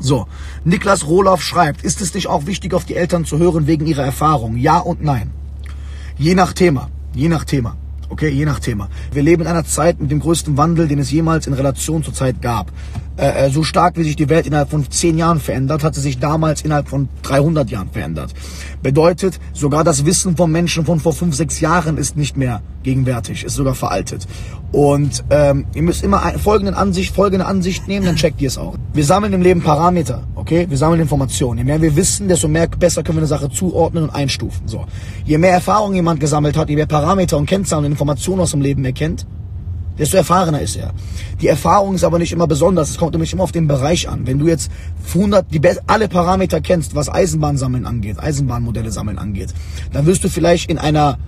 So, Niklas Rohloff schreibt, ist es nicht auch wichtig, auf die Eltern zu hören wegen ihrer Erfahrung? Ja und nein. Je nach Thema, je nach Thema. Okay, je nach Thema. Wir leben in einer Zeit mit dem größten Wandel, den es jemals in Relation zur Zeit gab. Äh, äh, so stark wie sich die Welt innerhalb von zehn Jahren verändert, hat sie sich damals innerhalb von 300 Jahren verändert. Bedeutet, sogar das Wissen von Menschen von vor fünf, sechs Jahren ist nicht mehr gegenwärtig, ist sogar veraltet. Und ähm, ihr müsst immer ein, folgende Ansicht, folgende Ansicht nehmen, dann checkt ihr es auch. Wir sammeln im Leben Parameter, okay? Wir sammeln Informationen. Je mehr wir wissen, desto mehr besser können wir eine Sache zuordnen und einstufen. So, je mehr Erfahrung jemand gesammelt hat, je mehr Parameter und Kennzahlen und Informationen aus dem Leben erkennt, desto erfahrener ist er. Die Erfahrung ist aber nicht immer besonders. Es kommt nämlich immer auf den Bereich an. Wenn du jetzt 100, die alle Parameter kennst, was Eisenbahnsammeln angeht, Eisenbahnmodelle sammeln angeht, dann wirst du vielleicht in einer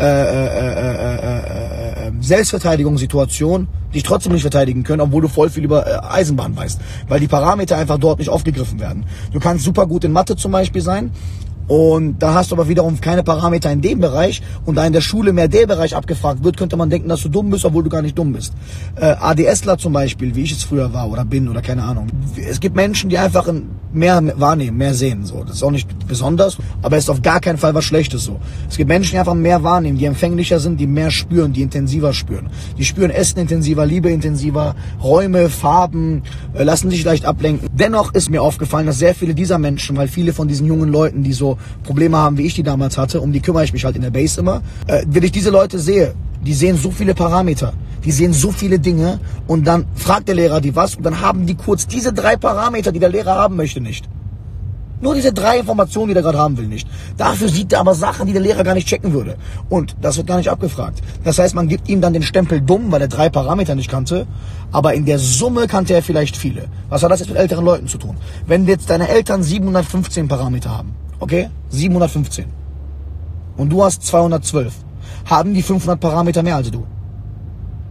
äh, äh, äh, äh, äh, trotzdem nicht verteidigen können, obwohl du voll viel über äh, Eisenbahn weißt, weil die Parameter einfach dort nicht aufgegriffen werden. Du kannst super gut in Mathe zum Beispiel sein, und da hast du aber wiederum keine Parameter in dem Bereich und da in der Schule mehr der Bereich abgefragt wird, könnte man denken, dass du dumm bist, obwohl du gar nicht dumm bist. Äh, ADSler zum Beispiel, wie ich es früher war oder bin oder keine Ahnung. Es gibt Menschen, die einfach mehr wahrnehmen, mehr sehen. So, Das ist auch nicht besonders, aber es ist auf gar keinen Fall was Schlechtes so. Es gibt Menschen, die einfach mehr wahrnehmen, die empfänglicher sind, die mehr spüren, die intensiver spüren. Die spüren Essen intensiver, Liebe intensiver, Räume, Farben, äh, lassen sich leicht ablenken. Dennoch ist mir aufgefallen, dass sehr viele dieser Menschen, weil viele von diesen jungen Leuten, die so Probleme haben, wie ich die damals hatte, um die kümmere ich mich halt in der Base immer. Äh, wenn ich diese Leute sehe, die sehen so viele Parameter, die sehen so viele Dinge und dann fragt der Lehrer die was und dann haben die kurz diese drei Parameter, die der Lehrer haben möchte, nicht. Nur diese drei Informationen, die der gerade haben will, nicht. Dafür sieht er aber Sachen, die der Lehrer gar nicht checken würde. Und das wird gar nicht abgefragt. Das heißt, man gibt ihm dann den Stempel dumm, weil er drei Parameter nicht kannte. Aber in der Summe kannte er vielleicht viele. Was hat das jetzt mit älteren Leuten zu tun? Wenn jetzt deine Eltern 715 Parameter haben, okay? 715. Und du hast 212. Haben die 500 Parameter mehr als du?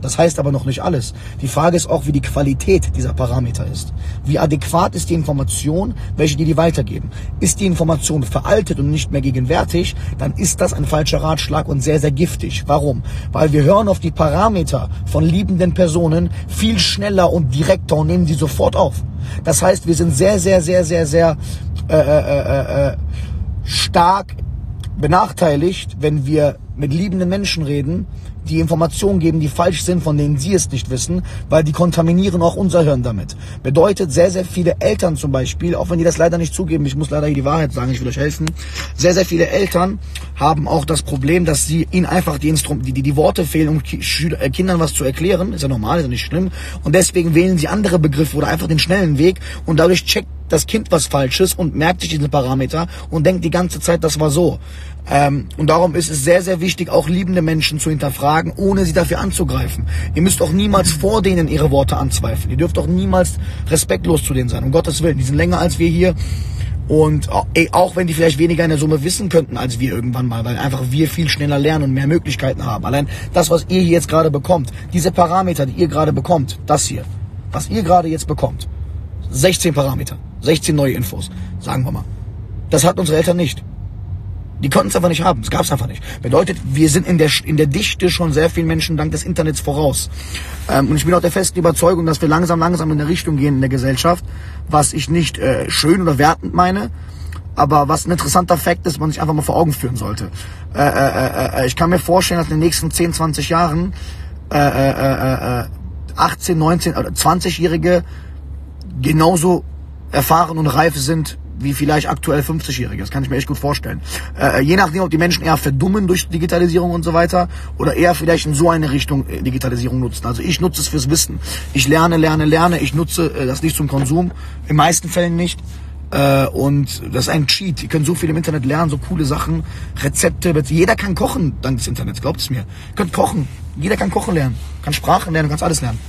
Das heißt aber noch nicht alles. Die Frage ist auch, wie die Qualität dieser Parameter ist. Wie adäquat ist die Information, welche die die weitergeben. Ist die Information veraltet und nicht mehr gegenwärtig, dann ist das ein falscher Ratschlag und sehr, sehr giftig. Warum? Weil wir hören auf die Parameter von liebenden Personen viel schneller und direkter und nehmen sie sofort auf. Das heißt, wir sind sehr, sehr, sehr, sehr, sehr äh, äh, äh, äh stark benachteiligt, wenn wir mit liebenden Menschen reden, die Informationen geben, die falsch sind, von denen sie es nicht wissen, weil die kontaminieren auch unser Hirn damit. Bedeutet, sehr, sehr viele Eltern zum Beispiel, auch wenn die das leider nicht zugeben, ich muss leider hier die Wahrheit sagen, ich will euch helfen, sehr, sehr viele Eltern haben auch das Problem, dass sie ihnen einfach die, Instrum die, die, die Worte fehlen, um äh, Kindern was zu erklären. Ist ja normal, ist ja nicht schlimm. Und deswegen wählen sie andere Begriffe oder einfach den schnellen Weg und dadurch checkt das Kind was Falsches und merkt sich diesen Parameter und denkt die ganze Zeit, das war so. Ähm, und darum ist es sehr, sehr wichtig, auch liebende Menschen zu hinterfragen, ohne sie dafür anzugreifen. Ihr müsst auch niemals vor denen ihre Worte anzweifeln. Ihr dürft auch niemals respektlos zu denen sein, um Gottes Willen. Die sind länger als wir hier. Und auch wenn die vielleicht weniger in der Summe wissen könnten als wir irgendwann mal, weil einfach wir viel schneller lernen und mehr Möglichkeiten haben. Allein das, was ihr hier jetzt gerade bekommt, diese Parameter, die ihr gerade bekommt, das hier, was ihr gerade jetzt bekommt, 16 Parameter, 16 neue Infos, sagen wir mal. Das hatten unsere Eltern nicht. Die konnten es einfach nicht haben. Es gab es einfach nicht. Bedeutet, wir sind in der, in der Dichte schon sehr vielen Menschen dank des Internets voraus. Ähm, und ich bin auch der festen Überzeugung, dass wir langsam, langsam in eine Richtung gehen in der Gesellschaft, was ich nicht äh, schön oder wertend meine, aber was ein interessanter Fakt ist, man sich einfach mal vor Augen führen sollte. Äh, äh, äh, äh ich kann mir vorstellen, dass in den nächsten 10, 20 Jahren äh, äh, äh, 18, 19 oder 20-Jährige genauso erfahren und reif sind wie vielleicht aktuell 50-Jährige. Das kann ich mir echt gut vorstellen. Äh, je nachdem, ob die Menschen eher verdummen durch Digitalisierung und so weiter oder eher vielleicht in so eine Richtung äh, Digitalisierung nutzen. Also ich nutze es fürs Wissen. Ich lerne, lerne, lerne. Ich nutze äh, das nicht zum Konsum. In meisten Fällen nicht. Äh, und das ist ein Cheat. Ihr könnt so viel im Internet lernen, so coole Sachen, Rezepte. Jeder kann kochen dank des Internets, glaubt es mir. Ihr könnt kochen. Jeder kann kochen lernen. Kann Sprachen lernen, kannst alles lernen.